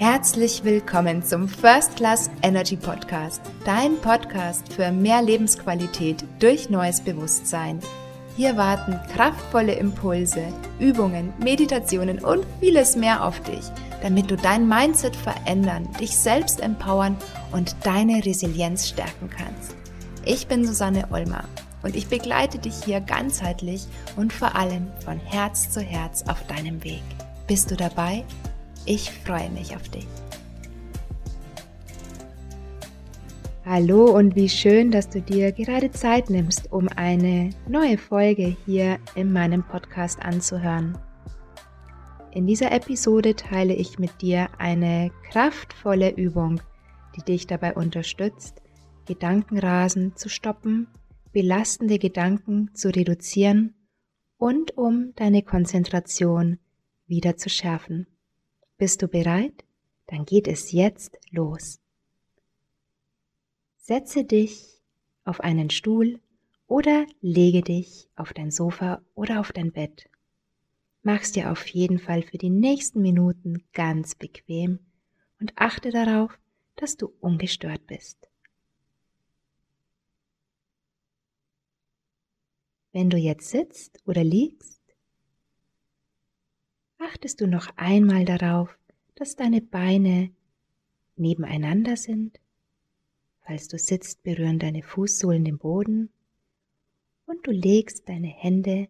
Herzlich willkommen zum First Class Energy Podcast, dein Podcast für mehr Lebensqualität durch neues Bewusstsein. Hier warten kraftvolle Impulse, Übungen, Meditationen und vieles mehr auf dich, damit du dein Mindset verändern, dich selbst empowern und deine Resilienz stärken kannst. Ich bin Susanne Olmer und ich begleite dich hier ganzheitlich und vor allem von Herz zu Herz auf deinem Weg. Bist du dabei? Ich freue mich auf dich. Hallo und wie schön, dass du dir gerade Zeit nimmst, um eine neue Folge hier in meinem Podcast anzuhören. In dieser Episode teile ich mit dir eine kraftvolle Übung, die dich dabei unterstützt, Gedankenrasen zu stoppen, belastende Gedanken zu reduzieren und um deine Konzentration wieder zu schärfen. Bist du bereit? Dann geht es jetzt los. Setze dich auf einen Stuhl oder lege dich auf dein Sofa oder auf dein Bett. Mach's dir auf jeden Fall für die nächsten Minuten ganz bequem und achte darauf, dass du ungestört bist. Wenn du jetzt sitzt oder liegst, achtest du noch einmal darauf, dass deine Beine nebeneinander sind. Falls du sitzt, berühren deine Fußsohlen den Boden und du legst deine Hände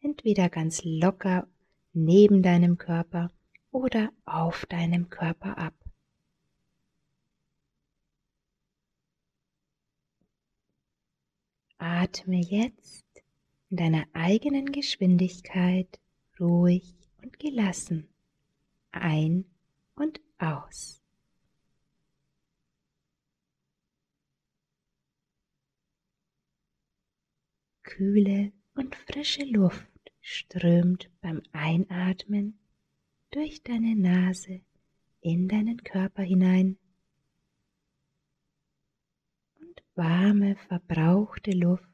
entweder ganz locker neben deinem Körper oder auf deinem Körper ab. Atme jetzt in deiner eigenen Geschwindigkeit ruhig und gelassen ein und aus. Kühle und frische Luft strömt beim Einatmen durch deine Nase in deinen Körper hinein und warme, verbrauchte Luft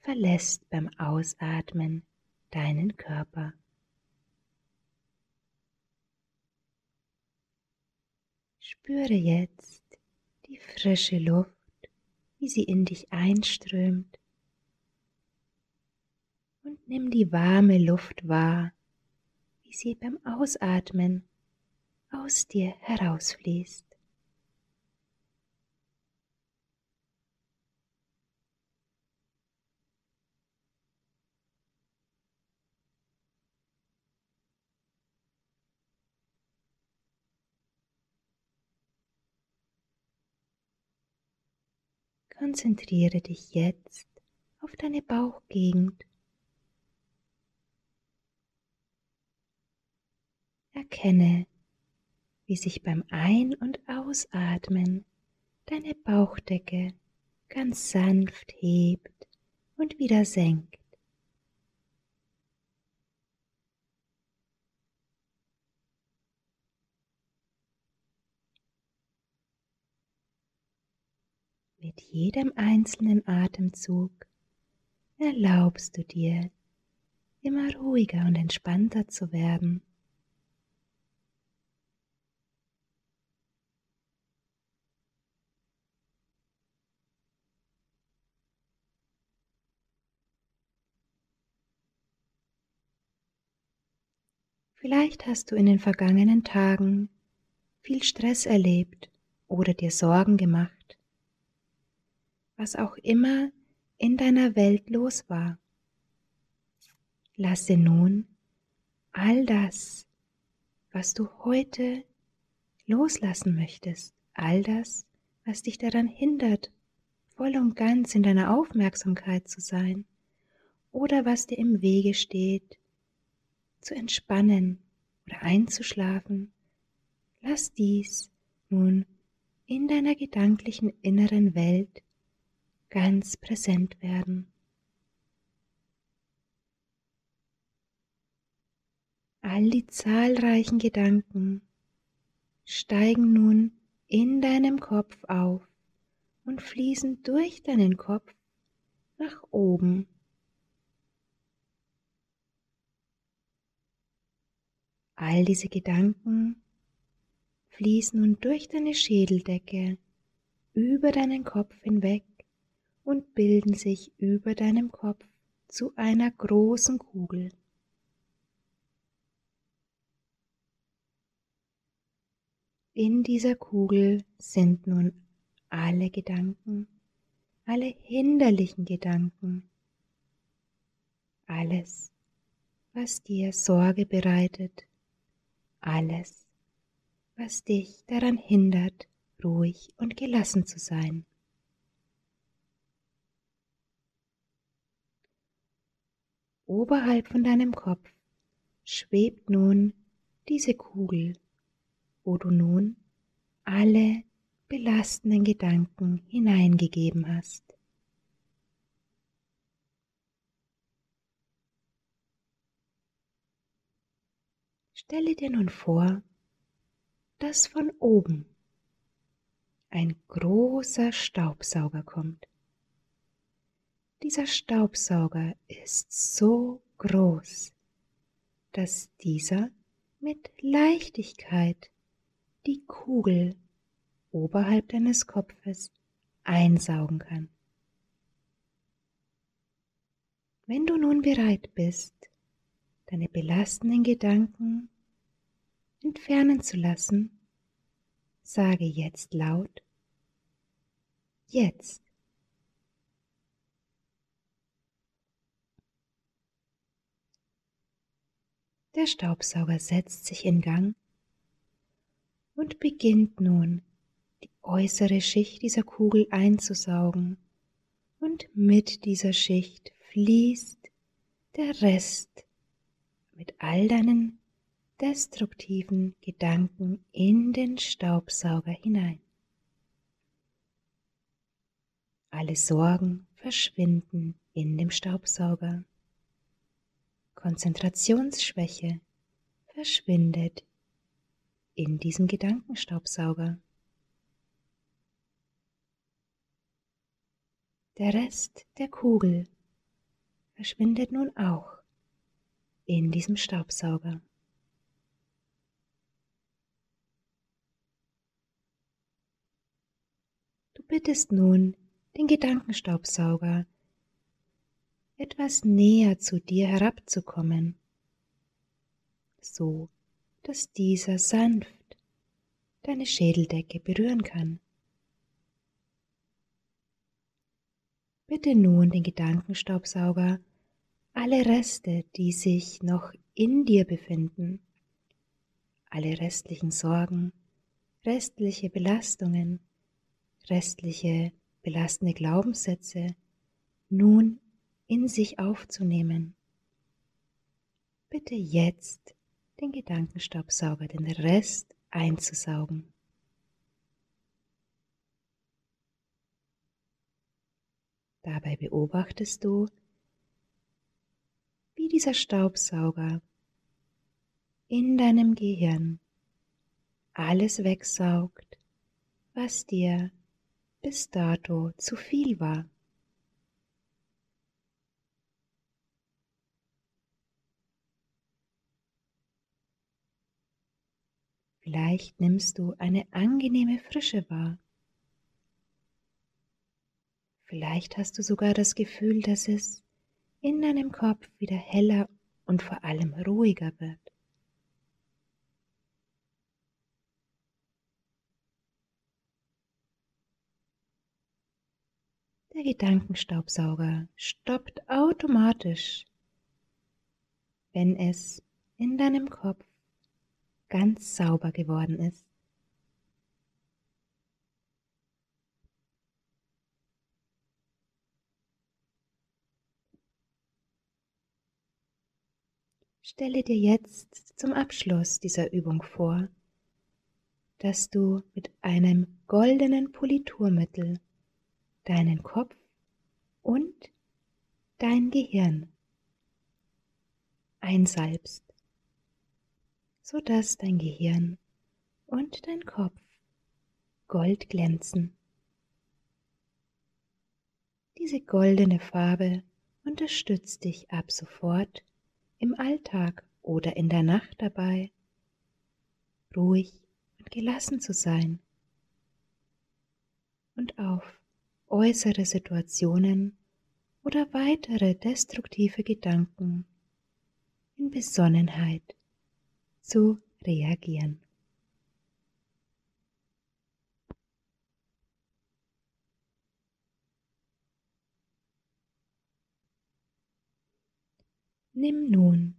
verlässt beim Ausatmen deinen Körper. Spüre jetzt die frische Luft, wie sie in dich einströmt und nimm die warme Luft wahr, wie sie beim Ausatmen aus dir herausfließt. Konzentriere dich jetzt auf deine Bauchgegend. Erkenne, wie sich beim Ein- und Ausatmen deine Bauchdecke ganz sanft hebt und wieder senkt. Mit jedem einzelnen Atemzug erlaubst du dir, immer ruhiger und entspannter zu werden. Vielleicht hast du in den vergangenen Tagen viel Stress erlebt oder dir Sorgen gemacht was auch immer in deiner Welt los war. Lasse nun all das, was du heute loslassen möchtest, all das, was dich daran hindert, voll und ganz in deiner Aufmerksamkeit zu sein oder was dir im Wege steht, zu entspannen oder einzuschlafen, lass dies nun in deiner gedanklichen inneren Welt ganz präsent werden. All die zahlreichen Gedanken steigen nun in deinem Kopf auf und fließen durch deinen Kopf nach oben. All diese Gedanken fließen nun durch deine Schädeldecke über deinen Kopf hinweg und bilden sich über deinem Kopf zu einer großen Kugel. In dieser Kugel sind nun alle Gedanken, alle hinderlichen Gedanken, alles, was dir Sorge bereitet, alles, was dich daran hindert, ruhig und gelassen zu sein. Oberhalb von deinem Kopf schwebt nun diese Kugel, wo du nun alle belastenden Gedanken hineingegeben hast. Stelle dir nun vor, dass von oben ein großer Staubsauger kommt. Dieser Staubsauger ist so groß, dass dieser mit Leichtigkeit die Kugel oberhalb deines Kopfes einsaugen kann. Wenn du nun bereit bist, deine belastenden Gedanken entfernen zu lassen, sage jetzt laut, jetzt. Der Staubsauger setzt sich in Gang und beginnt nun die äußere Schicht dieser Kugel einzusaugen und mit dieser Schicht fließt der Rest mit all deinen destruktiven Gedanken in den Staubsauger hinein. Alle Sorgen verschwinden in dem Staubsauger. Konzentrationsschwäche verschwindet in diesem Gedankenstaubsauger. Der Rest der Kugel verschwindet nun auch in diesem Staubsauger. Du bittest nun den Gedankenstaubsauger etwas näher zu dir herabzukommen, so dass dieser sanft deine Schädeldecke berühren kann. Bitte nun den Gedankenstaubsauger, alle Reste, die sich noch in dir befinden, alle restlichen Sorgen, restliche Belastungen, restliche belastende Glaubenssätze nun in sich aufzunehmen. Bitte jetzt den Gedankenstaubsauger, den Rest einzusaugen. Dabei beobachtest du, wie dieser Staubsauger in deinem Gehirn alles wegsaugt, was dir bis dato zu viel war. Vielleicht nimmst du eine angenehme Frische wahr. Vielleicht hast du sogar das Gefühl, dass es in deinem Kopf wieder heller und vor allem ruhiger wird. Der Gedankenstaubsauger stoppt automatisch, wenn es in deinem Kopf ganz sauber geworden ist. Stelle dir jetzt zum Abschluss dieser Übung vor, dass du mit einem goldenen Politurmittel deinen Kopf und dein Gehirn einsalbst, sodass dein Gehirn und dein Kopf gold glänzen. Diese goldene Farbe unterstützt dich ab sofort im Alltag oder in der Nacht dabei, ruhig und gelassen zu sein und auf äußere Situationen oder weitere destruktive Gedanken in Besonnenheit zu reagieren. Nimm nun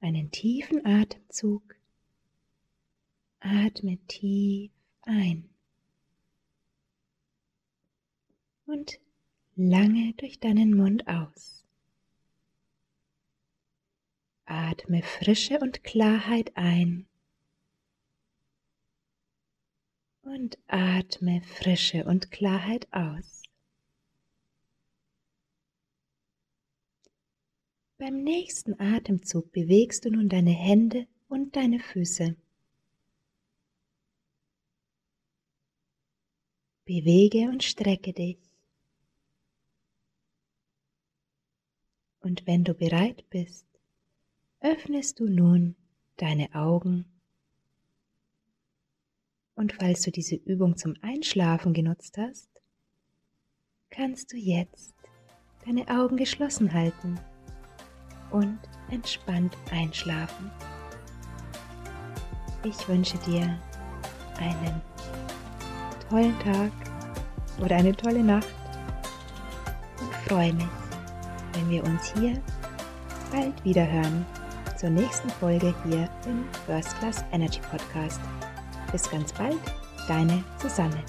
einen tiefen Atemzug. Atme tief ein und lange durch deinen Mund aus. Atme Frische und Klarheit ein und atme Frische und Klarheit aus. Beim nächsten Atemzug bewegst du nun deine Hände und deine Füße. Bewege und strecke dich. Und wenn du bereit bist, öffnest du nun deine Augen. Und falls du diese Übung zum Einschlafen genutzt hast, kannst du jetzt deine Augen geschlossen halten und entspannt einschlafen. Ich wünsche dir einen tollen Tag oder eine tolle Nacht und freue mich, wenn wir uns hier bald wieder hören zur nächsten Folge hier im First Class Energy Podcast. Bis ganz bald, deine Susanne.